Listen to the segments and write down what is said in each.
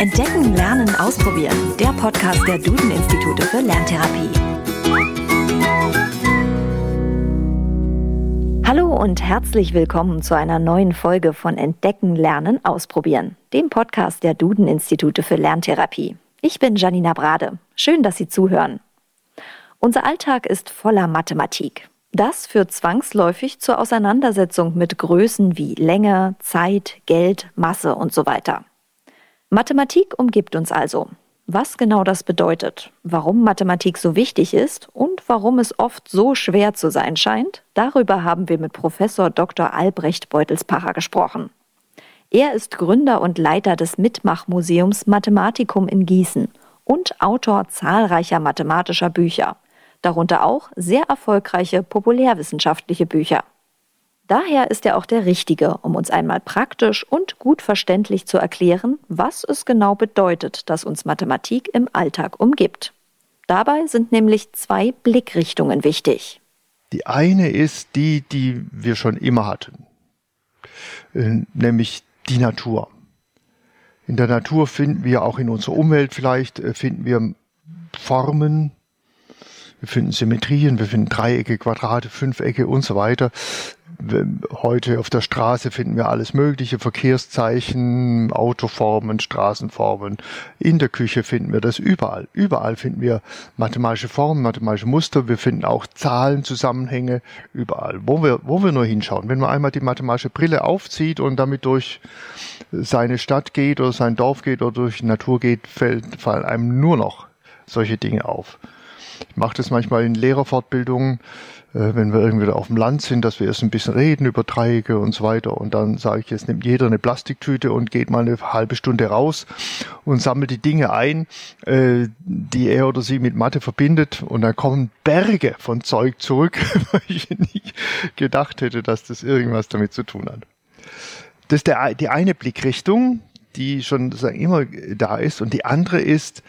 Entdecken, Lernen, Ausprobieren. Der Podcast der Duden-Institute für Lerntherapie. Hallo und herzlich willkommen zu einer neuen Folge von Entdecken, Lernen, Ausprobieren, dem Podcast der Duden-Institute für Lerntherapie. Ich bin Janina Brade. Schön, dass Sie zuhören. Unser Alltag ist voller Mathematik. Das führt zwangsläufig zur Auseinandersetzung mit Größen wie Länge, Zeit, Geld, Masse und so weiter. Mathematik umgibt uns also. Was genau das bedeutet, warum Mathematik so wichtig ist und warum es oft so schwer zu sein scheint, darüber haben wir mit Professor Dr. Albrecht Beutelspacher gesprochen. Er ist Gründer und Leiter des Mitmachmuseums Mathematikum in Gießen und Autor zahlreicher mathematischer Bücher, darunter auch sehr erfolgreiche populärwissenschaftliche Bücher. Daher ist er auch der Richtige, um uns einmal praktisch und gut verständlich zu erklären, was es genau bedeutet, dass uns Mathematik im Alltag umgibt. Dabei sind nämlich zwei Blickrichtungen wichtig. Die eine ist die, die wir schon immer hatten, äh, nämlich die Natur. In der Natur finden wir auch in unserer Umwelt vielleicht, äh, finden wir Formen, wir finden Symmetrien, wir finden Dreiecke, Quadrate, Fünfecke und so weiter. Heute auf der Straße finden wir alles Mögliche, Verkehrszeichen, Autoformen, Straßenformen. In der Küche finden wir das überall. Überall finden wir mathematische Formen, mathematische Muster. Wir finden auch Zahlenzusammenhänge überall, wo wir, wo wir nur hinschauen. Wenn man einmal die mathematische Brille aufzieht und damit durch seine Stadt geht oder sein Dorf geht oder durch Natur geht, fällt, fallen einem nur noch solche Dinge auf. Ich mache das manchmal in Lehrerfortbildungen, wenn wir irgendwie auf dem Land sind, dass wir erst ein bisschen reden über Dreiecke und so weiter. Und dann sage ich, jetzt nimmt jeder eine Plastiktüte und geht mal eine halbe Stunde raus und sammelt die Dinge ein, äh, die er oder sie mit Mathe verbindet. Und dann kommen Berge von Zeug zurück, weil ich nicht gedacht hätte, dass das irgendwas damit zu tun hat. Das ist der, die eine Blickrichtung, die schon immer da ist. Und die andere ist,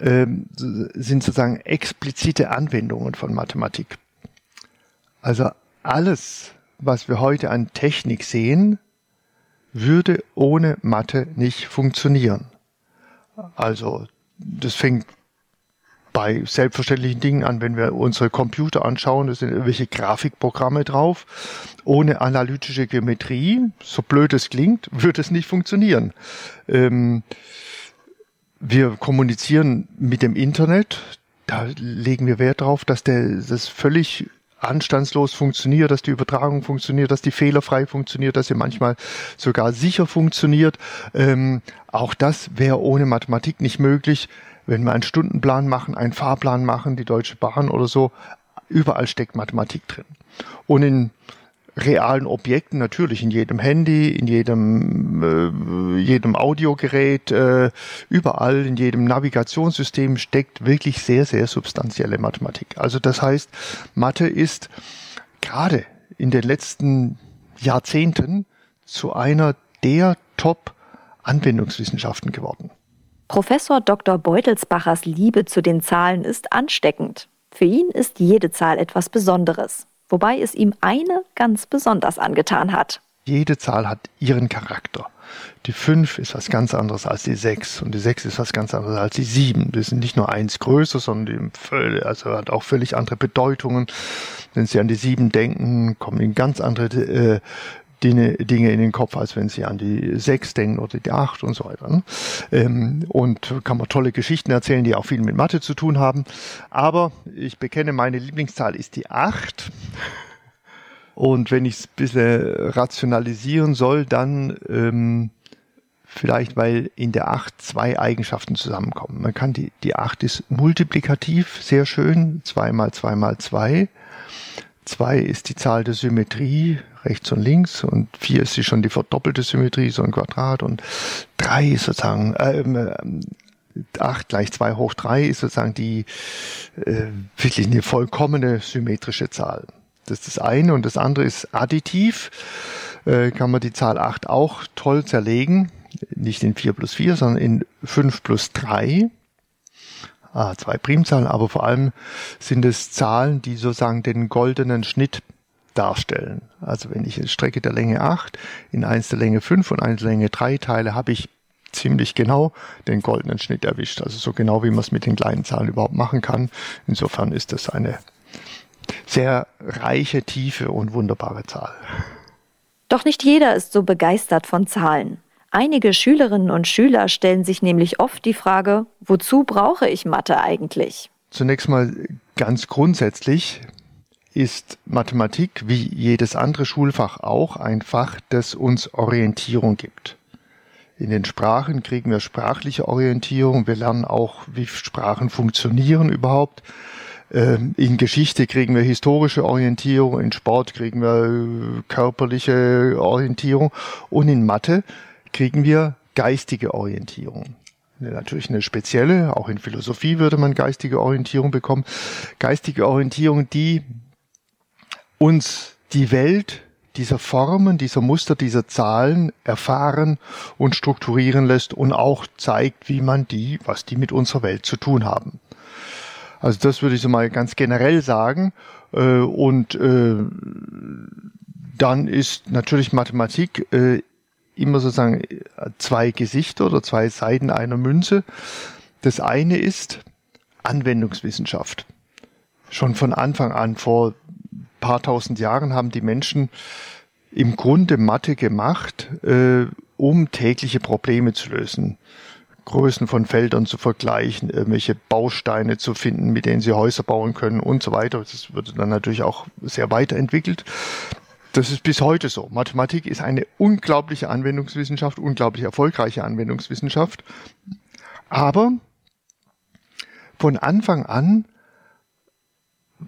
ähm, sind sozusagen explizite Anwendungen von Mathematik. Also alles, was wir heute an Technik sehen, würde ohne Mathe nicht funktionieren. Also das fängt bei selbstverständlichen Dingen an, wenn wir unsere Computer anschauen, da sind irgendwelche Grafikprogramme drauf. Ohne analytische Geometrie, so blöd es klingt, würde es nicht funktionieren. Ähm, wir kommunizieren mit dem Internet. Da legen wir Wert darauf, dass der, das völlig anstandslos funktioniert, dass die Übertragung funktioniert, dass die fehlerfrei funktioniert, dass sie manchmal sogar sicher funktioniert. Ähm, auch das wäre ohne Mathematik nicht möglich. Wenn wir einen Stundenplan machen, einen Fahrplan machen, die Deutsche Bahn oder so, überall steckt Mathematik drin. Und in realen Objekten, natürlich in jedem Handy, in jedem, äh, jedem Audiogerät, äh, überall, in jedem Navigationssystem steckt wirklich sehr, sehr substanzielle Mathematik. Also das heißt, Mathe ist gerade in den letzten Jahrzehnten zu einer der Top-Anwendungswissenschaften geworden. Professor Dr. Beutelsbachers Liebe zu den Zahlen ist ansteckend. Für ihn ist jede Zahl etwas Besonderes wobei es ihm eine ganz besonders angetan hat. Jede Zahl hat ihren Charakter. Die 5 ist was ganz anderes als die 6 und die 6 ist was ganz anderes als die 7. Die sind nicht nur eins größer, sondern die, also hat auch völlig andere Bedeutungen. Wenn Sie an die 7 denken, kommen Ihnen ganz andere äh, Dinge, Dinge in den Kopf, als wenn sie an die sechs denken oder die acht und so weiter. Ne? Ähm, und kann man tolle Geschichten erzählen, die auch viel mit Mathe zu tun haben. Aber ich bekenne, meine Lieblingszahl ist die acht. Und wenn ich es ein bisschen rationalisieren soll, dann ähm, vielleicht, weil in der acht zwei Eigenschaften zusammenkommen. Man kann die, die acht ist multiplikativ, sehr schön, zwei mal zwei mal zwei. Zwei ist die Zahl der Symmetrie, rechts und links und vier ist schon die verdoppelte Symmetrie, so ein Quadrat und drei ist sozusagen, ähm, äh, 8 gleich 2 hoch 3 ist sozusagen die äh, wirklich eine vollkommene symmetrische Zahl. Das ist das eine und das andere ist additiv. Äh, kann man die Zahl 8 auch toll zerlegen. Nicht in 4 plus 4, sondern in 5 plus 3. Ah, zwei Primzahlen, aber vor allem sind es Zahlen, die sozusagen den goldenen Schnitt darstellen. Also wenn ich eine Strecke der Länge 8 in eins der Länge 5 und eins der Länge 3 teile, habe ich ziemlich genau den goldenen Schnitt erwischt. Also so genau, wie man es mit den kleinen Zahlen überhaupt machen kann. Insofern ist das eine sehr reiche, tiefe und wunderbare Zahl. Doch nicht jeder ist so begeistert von Zahlen. Einige Schülerinnen und Schüler stellen sich nämlich oft die Frage, wozu brauche ich Mathe eigentlich? Zunächst mal ganz grundsätzlich ist Mathematik wie jedes andere Schulfach auch ein Fach, das uns Orientierung gibt. In den Sprachen kriegen wir sprachliche Orientierung. Wir lernen auch, wie Sprachen funktionieren überhaupt. Ähm, in Geschichte kriegen wir historische Orientierung, in Sport kriegen wir äh, körperliche Orientierung und in Mathe kriegen wir geistige Orientierung. Natürlich eine spezielle, auch in Philosophie würde man geistige Orientierung bekommen. Geistige Orientierung, die uns die Welt dieser Formen, dieser Muster, dieser Zahlen erfahren und strukturieren lässt und auch zeigt, wie man die, was die mit unserer Welt zu tun haben. Also das würde ich so mal ganz generell sagen. Äh, und äh, dann ist natürlich Mathematik äh, immer sozusagen zwei Gesichter oder zwei Seiten einer Münze. Das eine ist Anwendungswissenschaft. Schon von Anfang an, vor paar tausend Jahren, haben die Menschen im Grunde Mathe gemacht, um tägliche Probleme zu lösen. Größen von Feldern zu vergleichen, irgendwelche Bausteine zu finden, mit denen sie Häuser bauen können und so weiter. Das wird dann natürlich auch sehr weiterentwickelt. Das ist bis heute so. Mathematik ist eine unglaubliche Anwendungswissenschaft, unglaublich erfolgreiche Anwendungswissenschaft. Aber von Anfang an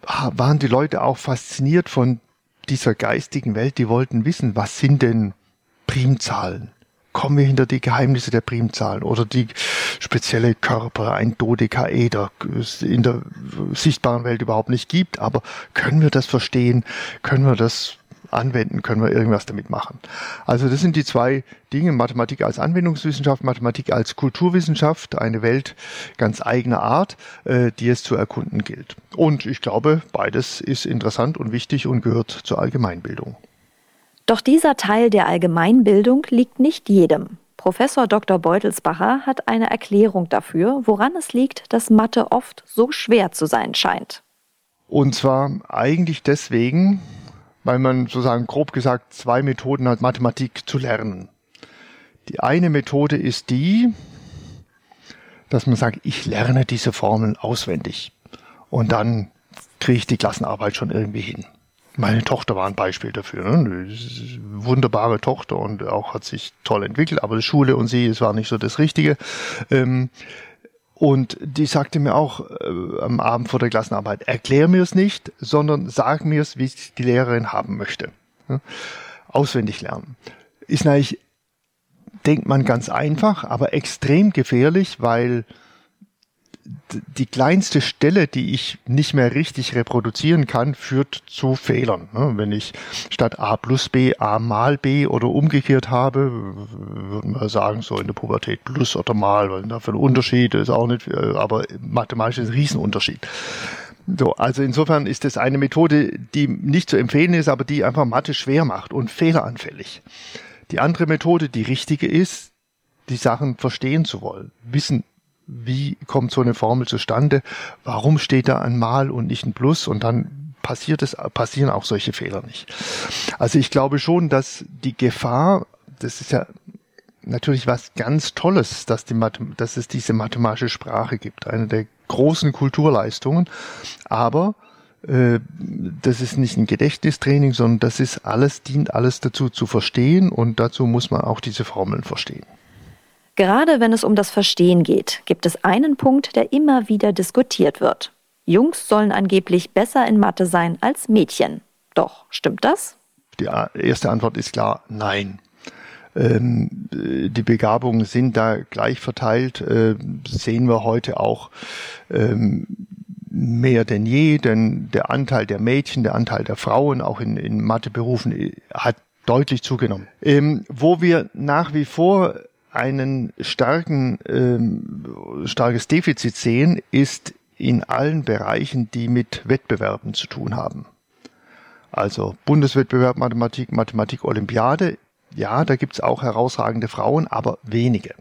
waren die Leute auch fasziniert von dieser geistigen Welt. Die wollten wissen, was sind denn Primzahlen? kommen wir hinter die Geheimnisse der Primzahlen oder die spezielle Körper, ein Dodekaeder in der sichtbaren Welt überhaupt nicht gibt. Aber können wir das verstehen? Können wir das anwenden? Können wir irgendwas damit machen? Also das sind die zwei Dinge. Mathematik als Anwendungswissenschaft, Mathematik als Kulturwissenschaft, eine Welt ganz eigener Art, äh, die es zu erkunden gilt. Und ich glaube, beides ist interessant und wichtig und gehört zur Allgemeinbildung. Doch dieser Teil der Allgemeinbildung liegt nicht jedem. Professor Dr. Beutelsbacher hat eine Erklärung dafür, woran es liegt, dass Mathe oft so schwer zu sein scheint. Und zwar eigentlich deswegen, weil man sozusagen grob gesagt zwei Methoden hat, Mathematik zu lernen. Die eine Methode ist die, dass man sagt, ich lerne diese Formeln auswendig und dann kriege ich die Klassenarbeit schon irgendwie hin. Meine Tochter war ein Beispiel dafür. Ne? Wunderbare Tochter und auch hat sich toll entwickelt, aber Schule und sie, es war nicht so das Richtige. Ähm, und die sagte mir auch äh, am Abend vor der Klassenarbeit, erklär mir es nicht, sondern sag mir es, wie es die Lehrerin haben möchte. Ja? Auswendig lernen. Ist natürlich, denkt man ganz einfach, aber extrem gefährlich, weil die kleinste Stelle, die ich nicht mehr richtig reproduzieren kann, führt zu Fehlern. Ne? Wenn ich statt a plus b a mal b oder umgekehrt habe, würden wir sagen, so in der Pubertät plus oder mal, weil dafür ein Unterschied ist auch nicht, äh, aber mathematisch ist ein Riesenunterschied. So, also insofern ist das eine Methode, die nicht zu empfehlen ist, aber die einfach Mathe schwer macht und fehleranfällig. Die andere Methode, die richtige ist, die Sachen verstehen zu wollen, wissen wie kommt so eine Formel zustande, warum steht da ein Mal und nicht ein Plus und dann passiert es, passieren auch solche Fehler nicht. Also ich glaube schon, dass die Gefahr, das ist ja natürlich was ganz Tolles, dass, die dass es diese mathematische Sprache gibt, eine der großen Kulturleistungen, aber äh, das ist nicht ein Gedächtnistraining, sondern das ist alles, dient alles dazu zu verstehen und dazu muss man auch diese Formeln verstehen. Gerade wenn es um das Verstehen geht, gibt es einen Punkt, der immer wieder diskutiert wird. Jungs sollen angeblich besser in Mathe sein als Mädchen. Doch, stimmt das? Die erste Antwort ist klar, nein. Ähm, die Begabungen sind da gleich verteilt, äh, sehen wir heute auch ähm, mehr denn je, denn der Anteil der Mädchen, der Anteil der Frauen auch in, in Matheberufen äh, hat deutlich zugenommen. Ähm, wo wir nach wie vor einen starken, ähm, starkes Defizit sehen, ist in allen Bereichen, die mit Wettbewerben zu tun haben. Also Bundeswettbewerb Mathematik, Mathematik Olympiade, ja, da gibt's auch herausragende Frauen, aber wenige.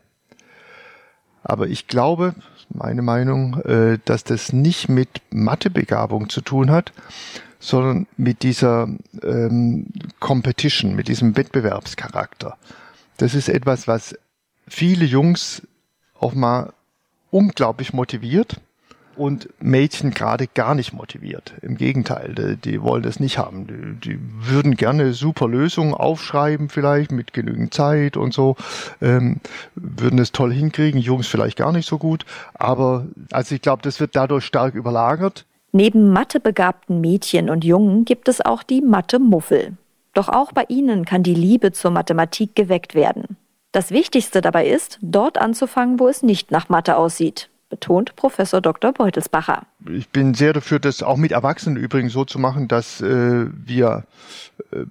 Aber ich glaube, meine Meinung, äh, dass das nicht mit Mathebegabung zu tun hat, sondern mit dieser ähm, Competition, mit diesem Wettbewerbscharakter. Das ist etwas, was viele Jungs auch mal unglaublich motiviert und Mädchen gerade gar nicht motiviert. Im Gegenteil, die, die wollen das nicht haben. Die, die, würden gerne super Lösungen aufschreiben, vielleicht mit genügend Zeit und so, ähm, würden es toll hinkriegen. Jungs vielleicht gar nicht so gut, aber also ich glaube, das wird dadurch stark überlagert. Neben mathebegabten Mädchen und Jungen gibt es auch die Mathe-Muffel. Doch auch bei ihnen kann die Liebe zur Mathematik geweckt werden. Das Wichtigste dabei ist, dort anzufangen, wo es nicht nach Mathe aussieht, betont Professor Dr. Beutelsbacher. Ich bin sehr dafür, das auch mit Erwachsenen übrigens so zu machen, dass äh, wir äh,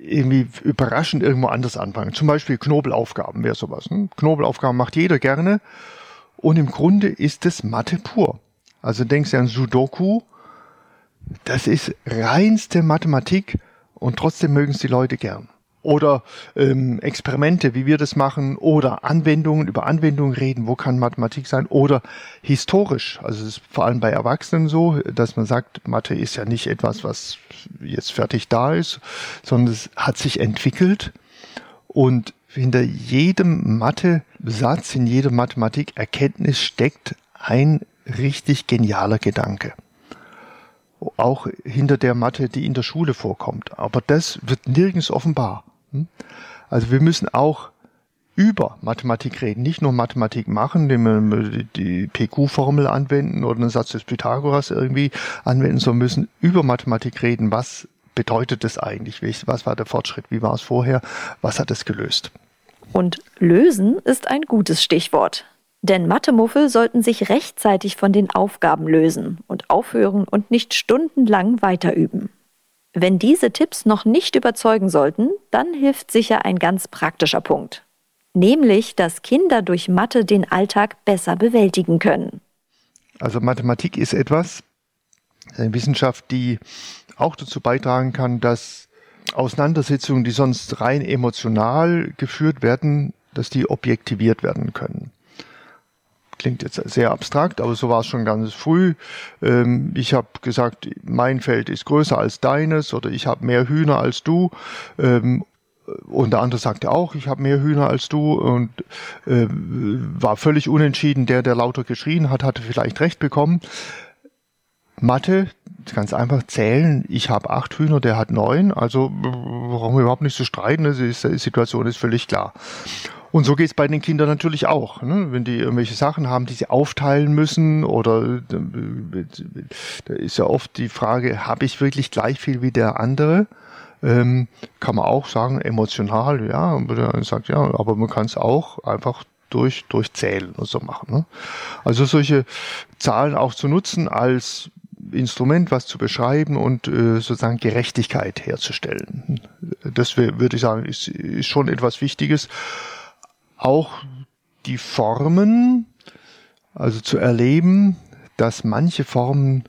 irgendwie überraschend irgendwo anders anfangen. Zum Beispiel Knobelaufgaben wäre sowas. Ne? Knobelaufgaben macht jeder gerne. Und im Grunde ist es Mathe pur. Also denkst du an Sudoku. Das ist reinste Mathematik und trotzdem mögen es die Leute gern oder ähm, Experimente, wie wir das machen, oder Anwendungen, über Anwendungen reden, wo kann Mathematik sein, oder historisch. Also es ist vor allem bei Erwachsenen so, dass man sagt, Mathe ist ja nicht etwas, was jetzt fertig da ist, sondern es hat sich entwickelt und hinter jedem Mathe-Satz, in jeder Mathematik-Erkenntnis steckt ein richtig genialer Gedanke auch hinter der Mathe, die in der Schule vorkommt. Aber das wird nirgends offenbar. Hm? Also wir müssen auch über Mathematik reden, nicht nur Mathematik machen, indem wir die PQ-Formel anwenden oder einen Satz des Pythagoras irgendwie anwenden, sondern müssen über Mathematik reden. Was bedeutet das eigentlich? Was war der Fortschritt? Wie war es vorher? Was hat es gelöst? Und lösen ist ein gutes Stichwort. Denn Mathemuffel sollten sich rechtzeitig von den Aufgaben lösen und aufhören und nicht stundenlang weiterüben. Wenn diese Tipps noch nicht überzeugen sollten, dann hilft sicher ein ganz praktischer Punkt. Nämlich, dass Kinder durch Mathe den Alltag besser bewältigen können. Also Mathematik ist etwas, eine Wissenschaft, die auch dazu beitragen kann, dass Auseinandersetzungen, die sonst rein emotional geführt werden, dass die objektiviert werden können klingt jetzt sehr abstrakt, aber so war es schon ganz früh. Ähm, ich habe gesagt, mein Feld ist größer als deines oder ich habe mehr Hühner als du. Ähm, und der andere sagte auch, ich habe mehr Hühner als du und äh, war völlig unentschieden. Der, der lauter geschrien hat, hatte vielleicht recht bekommen. Mathe, ganz einfach zählen. Ich habe acht Hühner, der hat neun. Also brauchen wir überhaupt nicht zu streiten. Die Situation ist völlig klar. Und so geht es bei den Kindern natürlich auch. Ne? Wenn die irgendwelche Sachen haben, die sie aufteilen müssen oder da ist ja oft die Frage, habe ich wirklich gleich viel wie der andere? Ähm, kann man auch sagen, emotional, ja, und man sagt, ja, aber man kann es auch einfach durch, durch Zählen und so machen. Ne? Also solche Zahlen auch zu nutzen als Instrument, was zu beschreiben und äh, sozusagen Gerechtigkeit herzustellen. Das würde ich sagen, ist, ist schon etwas Wichtiges auch die Formen, also zu erleben, dass manche Formen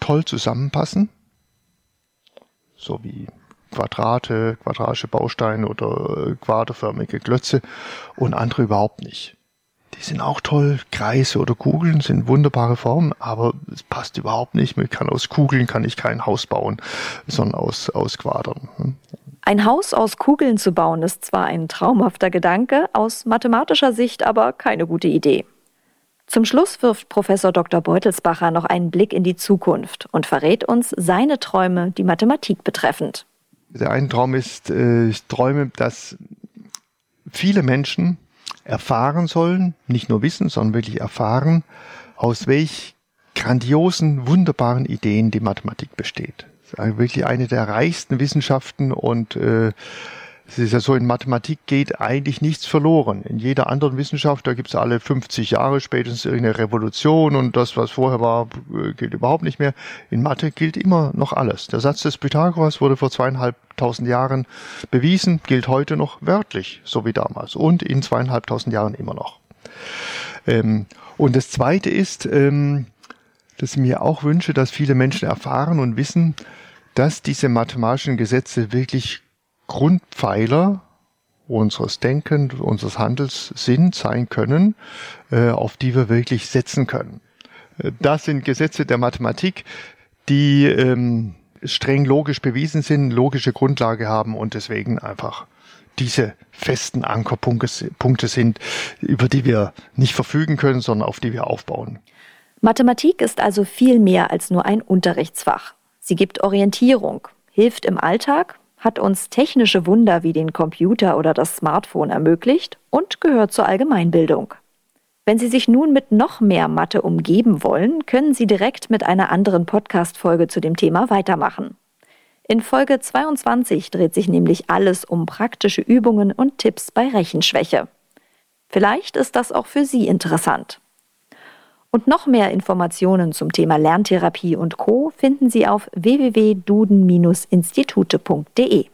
toll zusammenpassen, so wie Quadrate, quadratische Bausteine oder quaderförmige Klötze und andere überhaupt nicht. Die sind auch toll, Kreise oder Kugeln sind wunderbare Formen, aber es passt überhaupt nicht. Man kann aus Kugeln kann ich kein Haus bauen, sondern aus, aus Quadern. Ein Haus aus Kugeln zu bauen ist zwar ein traumhafter Gedanke, aus mathematischer Sicht aber keine gute Idee. Zum Schluss wirft Professor Dr. Beutelsbacher noch einen Blick in die Zukunft und verrät uns seine Träume, die Mathematik betreffend. Der eine Traum ist, äh, ich träume, dass viele Menschen erfahren sollen, nicht nur wissen, sondern wirklich erfahren, aus welch grandiosen, wunderbaren Ideen die Mathematik besteht wirklich eine der reichsten Wissenschaften und äh, es ist ja so, in Mathematik geht eigentlich nichts verloren. In jeder anderen Wissenschaft, da gibt es alle 50 Jahre spätestens irgendeine Revolution und das, was vorher war, äh, gilt überhaupt nicht mehr. In Mathe gilt immer noch alles. Der Satz des Pythagoras wurde vor zweieinhalbtausend Jahren bewiesen, gilt heute noch wörtlich, so wie damals und in zweieinhalbtausend Jahren immer noch. Ähm, und das Zweite ist, ähm, dass ich mir auch wünsche, dass viele Menschen erfahren und wissen, dass diese mathematischen Gesetze wirklich Grundpfeiler unseres Denkens, unseres Handels sind, sein können, äh, auf die wir wirklich setzen können. Äh, das sind Gesetze der Mathematik, die ähm, streng logisch bewiesen sind, logische Grundlage haben und deswegen einfach diese festen Ankerpunkte sind, über die wir nicht verfügen können, sondern auf die wir aufbauen. Mathematik ist also viel mehr als nur ein Unterrichtsfach. Sie gibt Orientierung, hilft im Alltag, hat uns technische Wunder wie den Computer oder das Smartphone ermöglicht und gehört zur Allgemeinbildung. Wenn Sie sich nun mit noch mehr Mathe umgeben wollen, können Sie direkt mit einer anderen Podcast-Folge zu dem Thema weitermachen. In Folge 22 dreht sich nämlich alles um praktische Übungen und Tipps bei Rechenschwäche. Vielleicht ist das auch für Sie interessant. Und noch mehr Informationen zum Thema Lerntherapie und Co. finden Sie auf www.duden-institute.de.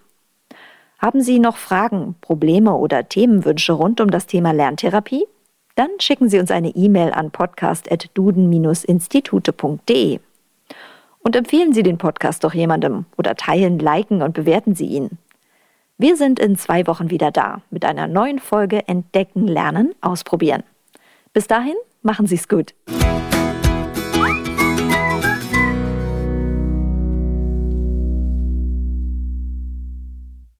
Haben Sie noch Fragen, Probleme oder Themenwünsche rund um das Thema Lerntherapie? Dann schicken Sie uns eine E-Mail an podcast.duden-institute.de. Und empfehlen Sie den Podcast doch jemandem oder teilen, liken und bewerten Sie ihn. Wir sind in zwei Wochen wieder da mit einer neuen Folge Entdecken, Lernen, Ausprobieren. Bis dahin, machen Sie es gut.